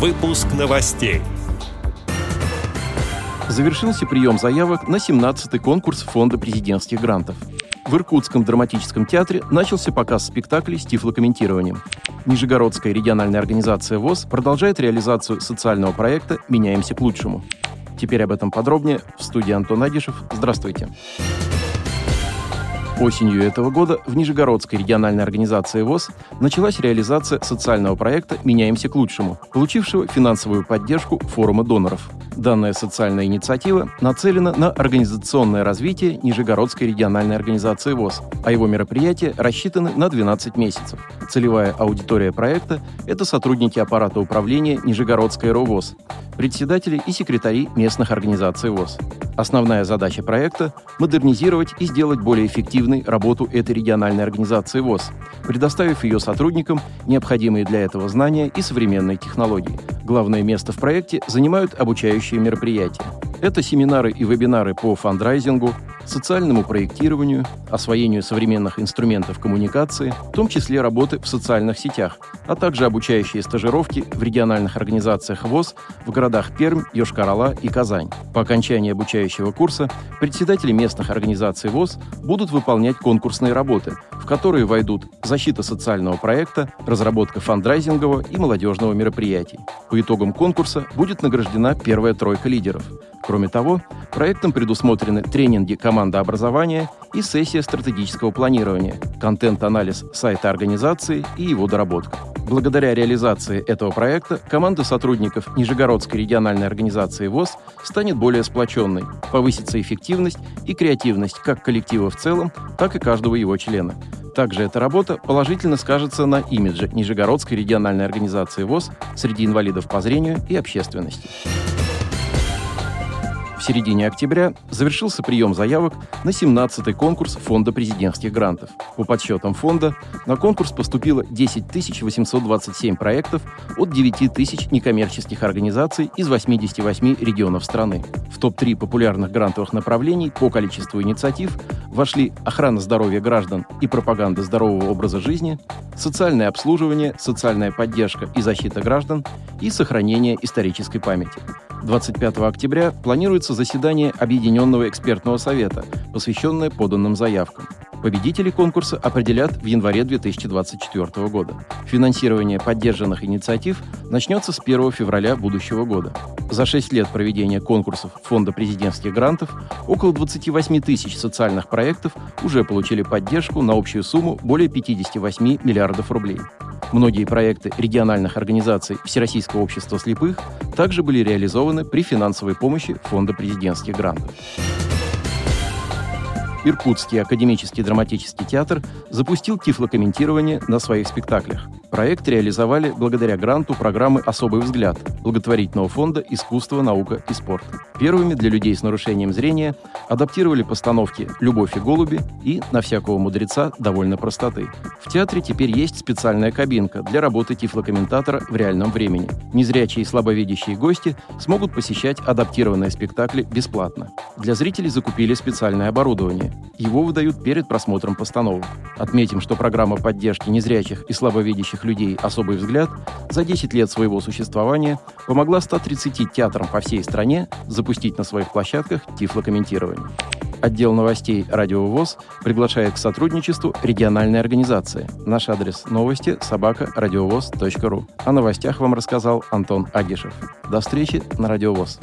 Выпуск новостей. Завершился прием заявок на 17-й конкурс Фонда президентских грантов. В Иркутском драматическом театре начался показ спектаклей с тифлокомментированием. Нижегородская региональная организация ВОЗ продолжает реализацию социального проекта «Меняемся к лучшему». Теперь об этом подробнее в студии Антон Агишев. Здравствуйте. Осенью этого года в Нижегородской региональной организации ВОЗ началась реализация социального проекта «Меняемся к лучшему», получившего финансовую поддержку форума доноров – Данная социальная инициатива нацелена на организационное развитие Нижегородской региональной организации ВОЗ, а его мероприятия рассчитаны на 12 месяцев. Целевая аудитория проекта – это сотрудники аппарата управления Нижегородской РОВОЗ, председатели и секретари местных организаций ВОЗ. Основная задача проекта – модернизировать и сделать более эффективной работу этой региональной организации ВОЗ, предоставив ее сотрудникам необходимые для этого знания и современные технологии. Главное место в проекте занимают обучающие мероприятия. Это семинары и вебинары по фандрайзингу, социальному проектированию, освоению современных инструментов коммуникации, в том числе работы в социальных сетях, а также обучающие стажировки в региональных организациях ВОЗ в городах Пермь, Йошкар-Ола и Казань. По окончании обучающего курса председатели местных организаций ВОЗ будут выполнять конкурсные работы, в которые войдут защита социального проекта, разработка фандрайзингового и молодежного мероприятий. По итогам конкурса будет награждена первая тройка лидеров – Кроме того, проектом предусмотрены тренинги командообразования и сессия стратегического планирования, контент-анализ сайта организации и его доработка. Благодаря реализации этого проекта команда сотрудников Нижегородской региональной организации ВОЗ станет более сплоченной, повысится эффективность и креативность как коллектива в целом, так и каждого его члена. Также эта работа положительно скажется на имидже Нижегородской региональной организации ВОЗ среди инвалидов по зрению и общественности. В середине октября завершился прием заявок на 17-й конкурс Фонда президентских грантов. По подсчетам фонда на конкурс поступило 10 827 проектов от 9 тысяч некоммерческих организаций из 88 регионов страны. В топ-3 популярных грантовых направлений по количеству инициатив вошли охрана здоровья граждан и пропаганда здорового образа жизни, социальное обслуживание, социальная поддержка и защита граждан и сохранение исторической памяти. 25 октября планируется заседание Объединенного экспертного совета, посвященное поданным заявкам. Победителей конкурса определят в январе 2024 года. Финансирование поддержанных инициатив начнется с 1 февраля будущего года. За 6 лет проведения конкурсов Фонда президентских грантов около 28 тысяч социальных проектов уже получили поддержку на общую сумму более 58 миллиардов рублей. Многие проекты региональных организаций Всероссийского общества слепых также были реализованы при финансовой помощи Фонда президентских грантов. Иркутский академический драматический театр запустил тифлокомментирование на своих спектаклях. Проект реализовали благодаря гранту программы «Особый взгляд» благотворительного фонда «Искусство, наука и спорт». Первыми для людей с нарушением зрения адаптировали постановки «Любовь и голуби» и «На всякого мудреца довольно простоты». В театре теперь есть специальная кабинка для работы тифлокомментатора в реальном времени. Незрячие и слабовидящие гости смогут посещать адаптированные спектакли бесплатно. Для зрителей закупили специальное оборудование. Его выдают перед просмотром постановок. Отметим, что программа поддержки незрячих и слабовидящих людей «Особый взгляд» за 10 лет своего существования помогла 130 театрам по всей стране запустить на своих площадках тифлокомментирование. Отдел новостей «Радио ВОЗ» приглашает к сотрудничеству региональной организации. Наш адрес новости – собака радиовоз.ру. О новостях вам рассказал Антон Агишев. До встречи на «Радио ВОЗ».